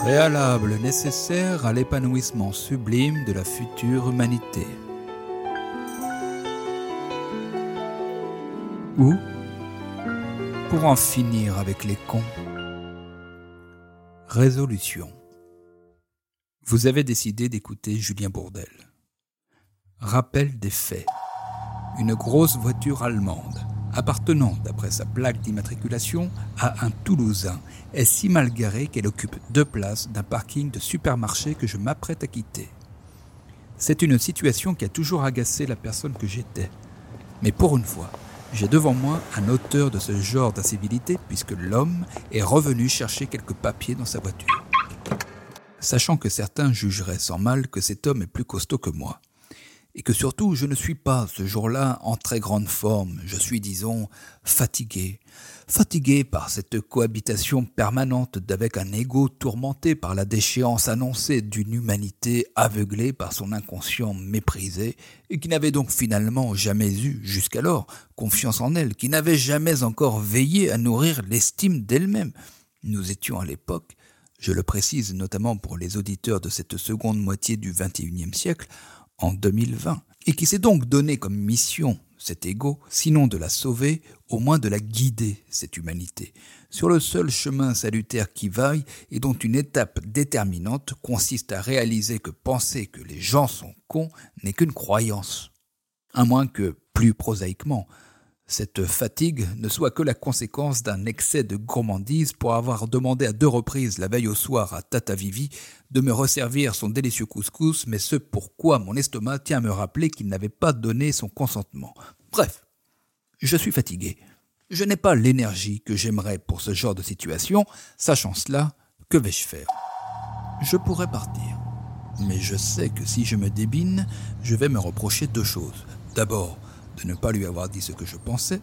Préalable nécessaire à l'épanouissement sublime de la future humanité. Ou pour en finir avec les cons. Résolution. Vous avez décidé d'écouter Julien Bourdel. Rappel des faits. Une grosse voiture allemande, appartenant, d'après sa plaque d'immatriculation, à un Toulousain, est si mal garée qu'elle occupe deux places d'un parking de supermarché que je m'apprête à quitter. C'est une situation qui a toujours agacé la personne que j'étais. Mais pour une fois, j'ai devant moi un auteur de ce genre d'incivilité puisque l'homme est revenu chercher quelques papiers dans sa voiture. Sachant que certains jugeraient sans mal que cet homme est plus costaud que moi, et que surtout je ne suis pas ce jour-là en très grande forme, je suis, disons, fatigué, fatigué par cette cohabitation permanente d'avec un ego tourmenté par la déchéance annoncée d'une humanité aveuglée par son inconscient méprisé, et qui n'avait donc finalement jamais eu, jusqu'alors, confiance en elle, qui n'avait jamais encore veillé à nourrir l'estime d'elle-même. Nous étions à l'époque, je le précise notamment pour les auditeurs de cette seconde moitié du XXIe siècle, en 2020, et qui s'est donc donné comme mission cet ego, sinon de la sauver, au moins de la guider, cette humanité, sur le seul chemin salutaire qui vaille et dont une étape déterminante consiste à réaliser que penser que les gens sont cons n'est qu'une croyance. À moins que, plus prosaïquement, cette fatigue ne soit que la conséquence d'un excès de gourmandise pour avoir demandé à deux reprises la veille au soir à Tata Vivi de me resservir son délicieux couscous, mais ce pourquoi mon estomac tient à me rappeler qu'il n'avait pas donné son consentement. Bref, je suis fatigué. Je n'ai pas l'énergie que j'aimerais pour ce genre de situation. Sachant cela, que vais-je faire? Je pourrais partir. Mais je sais que si je me débine, je vais me reprocher deux choses. D'abord, de ne pas lui avoir dit ce que je pensais,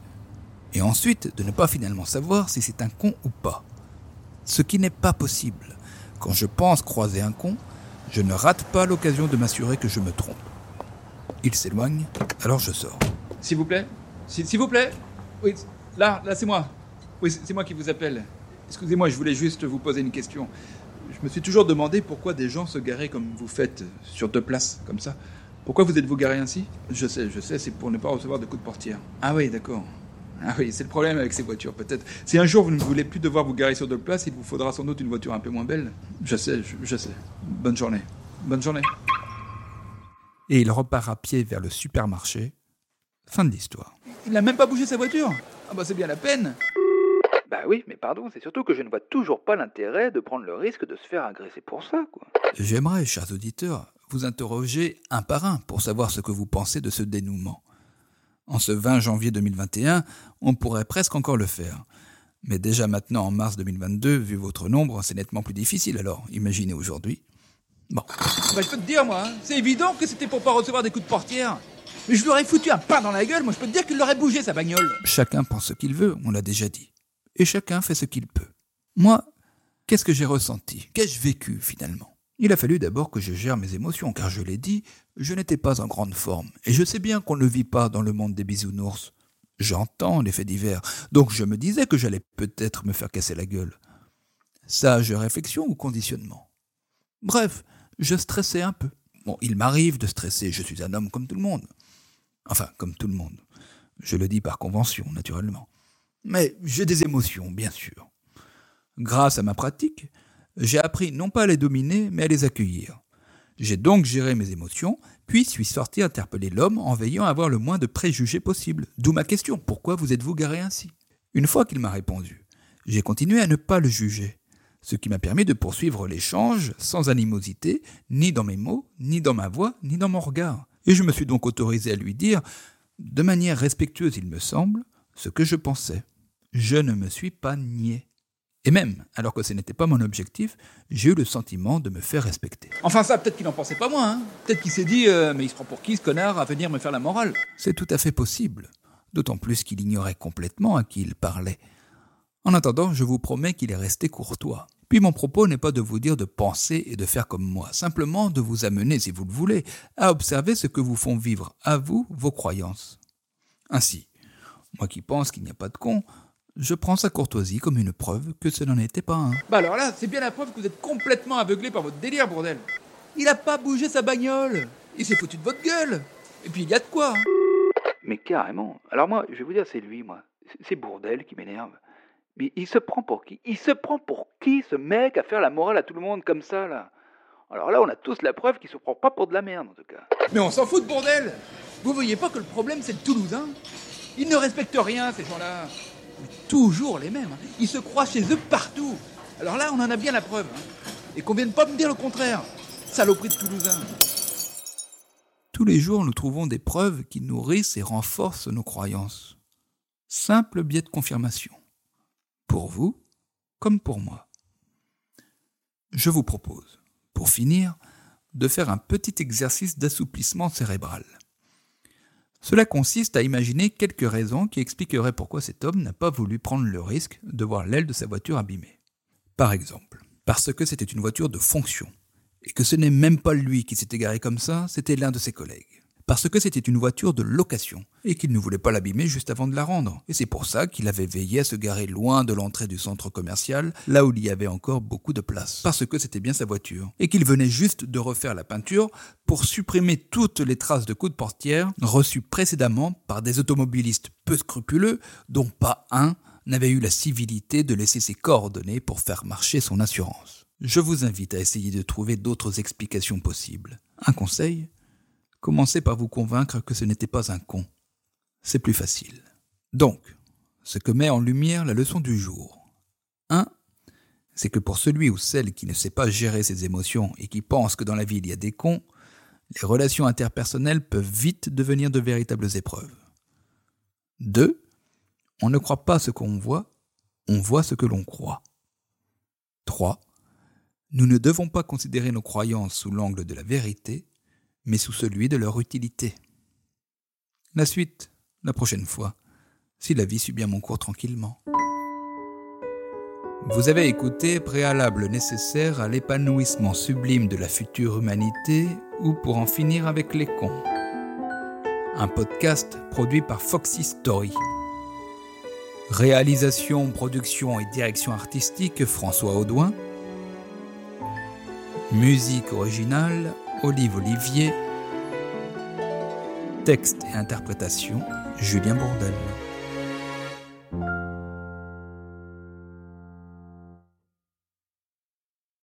et ensuite de ne pas finalement savoir si c'est un con ou pas. Ce qui n'est pas possible. Quand je pense croiser un con, je ne rate pas l'occasion de m'assurer que je me trompe. Il s'éloigne, alors je sors. S'il vous plaît S'il vous plaît Oui, là, là c'est moi. Oui, c'est moi qui vous appelle. Excusez-moi, je voulais juste vous poser une question. Je me suis toujours demandé pourquoi des gens se garaient comme vous faites, sur deux places, comme ça. Pourquoi vous êtes-vous garé ainsi? Je sais, je sais, c'est pour ne pas recevoir de coups de portière. Ah oui, d'accord. Ah oui, c'est le problème avec ces voitures, peut-être. Si un jour vous ne voulez plus devoir vous garer sur deux places, il vous faudra sans doute une voiture un peu moins belle. Je sais, je, sais. Bonne journée. Bonne journée. Et il repart à pied vers le supermarché. Fin de l'histoire. Il n'a même pas bougé sa voiture Ah bah c'est bien la peine bah oui, mais pardon, c'est surtout que je ne vois toujours pas l'intérêt de prendre le risque de se faire agresser pour ça, quoi. J'aimerais, chers auditeurs, vous interroger un par un pour savoir ce que vous pensez de ce dénouement. En ce 20 janvier 2021, on pourrait presque encore le faire. Mais déjà maintenant, en mars 2022, vu votre nombre, c'est nettement plus difficile alors, imaginez aujourd'hui. Bon. Bah, je peux te dire, moi, hein, c'est évident que c'était pour pas recevoir des coups de portière. Mais je lui aurais foutu un pain dans la gueule, moi je peux te dire qu'il l'aurait bougé sa bagnole. Chacun pense ce qu'il veut, on l'a déjà dit. Et chacun fait ce qu'il peut. Moi, qu'est-ce que j'ai ressenti? Qu'ai-je vécu finalement? Il a fallu d'abord que je gère mes émotions, car je l'ai dit, je n'étais pas en grande forme, et je sais bien qu'on ne vit pas dans le monde des bisounours. J'entends les faits divers, donc je me disais que j'allais peut-être me faire casser la gueule. Sage réflexion ou conditionnement? Bref, je stressais un peu. Bon, il m'arrive de stresser, je suis un homme comme tout le monde. Enfin, comme tout le monde. Je le dis par convention, naturellement. Mais j'ai des émotions, bien sûr. Grâce à ma pratique, j'ai appris non pas à les dominer, mais à les accueillir. J'ai donc géré mes émotions, puis suis sorti interpeller l'homme en veillant à avoir le moins de préjugés possible. D'où ma question, pourquoi vous êtes-vous garé ainsi? Une fois qu'il m'a répondu, j'ai continué à ne pas le juger, ce qui m'a permis de poursuivre l'échange sans animosité, ni dans mes mots, ni dans ma voix, ni dans mon regard. Et je me suis donc autorisé à lui dire, de manière respectueuse il me semble, ce que je pensais. Je ne me suis pas nié. Et même, alors que ce n'était pas mon objectif, j'ai eu le sentiment de me faire respecter. Enfin ça, peut-être qu'il n'en pensait pas moins. Hein. peut-être qu'il s'est dit, euh, mais il se prend pour qui ce connard à venir me faire la morale? C'est tout à fait possible. D'autant plus qu'il ignorait complètement à qui il parlait. En attendant, je vous promets qu'il est resté courtois. Puis mon propos n'est pas de vous dire de penser et de faire comme moi, simplement de vous amener, si vous le voulez, à observer ce que vous font vivre à vous vos croyances. Ainsi, moi qui pense qu'il n'y a pas de con, je prends sa courtoisie comme une preuve que ce n'en était pas un. Bah alors là, c'est bien la preuve que vous êtes complètement aveuglé par votre délire, bordel. Il a pas bougé sa bagnole. Il s'est foutu de votre gueule. Et puis il y a de quoi. hein. Mais carrément. Alors moi, je vais vous dire, c'est lui, moi. C'est- C'est Bourdel qui m'énerve. Mais il se prend pour qui? Il se prend pour qui, ce mec, à faire la morale à tout le monde comme ça, là? Alors là, on a tous la preuve qu'il se prend pas pour de la merde, en tout cas. Mais on s'en fout de bordel. Vous voyez pas que le problème c'est le Toulousain? Ils ne respectent rien, ces gens-là. Toujours les mêmes. hein. Ils se croient chez eux partout. Alors là, on en a bien la preuve. hein. Et qu'on vienne pas me dire le contraire. Saloperie de Toulousain. Tous les jours, nous trouvons des preuves qui nourrissent et renforcent nos croyances. Simple biais de confirmation. Pour vous, comme pour moi. Je vous propose, pour finir, de faire un petit exercice d'assouplissement cérébral. Cela consiste à imaginer quelques raisons qui expliqueraient pourquoi cet homme n'a pas voulu prendre le risque de voir l'aile de sa voiture abîmée. Par exemple, parce que c'était une voiture de fonction, et que ce n'est même pas lui qui s'est égaré comme ça, c'était l'un de ses collègues. Parce que c'était une voiture de location, et qu'il ne voulait pas l'abîmer juste avant de la rendre. Et c'est pour ça qu'il avait veillé à se garer loin de l'entrée du centre commercial, là où il y avait encore beaucoup de place. Parce que c'était bien sa voiture. Et qu'il venait juste de refaire la peinture pour supprimer toutes les traces de coups de portière reçues précédemment par des automobilistes peu scrupuleux, dont pas un n'avait eu la civilité de laisser ses coordonnées pour faire marcher son assurance. Je vous invite à essayer de trouver d'autres explications possibles. Un conseil Commencez par vous convaincre que ce n'était pas un con. C'est plus facile. Donc, ce que met en lumière la leçon du jour. 1. C'est que pour celui ou celle qui ne sait pas gérer ses émotions et qui pense que dans la vie il y a des cons, les relations interpersonnelles peuvent vite devenir de véritables épreuves. 2. On ne croit pas ce qu'on voit, on voit ce que l'on croit. 3. Nous ne devons pas considérer nos croyances sous l'angle de la vérité, mais sous celui de leur utilité. La suite, la prochaine fois, si la vie suit bien mon cours tranquillement. Vous avez écouté Préalable nécessaire à l'épanouissement sublime de la future humanité ou pour en finir avec les cons. Un podcast produit par Foxy Story. Réalisation, production et direction artistique François Audouin. Musique originale Olive Olivier. Texte et interprétation Julien Bourdel.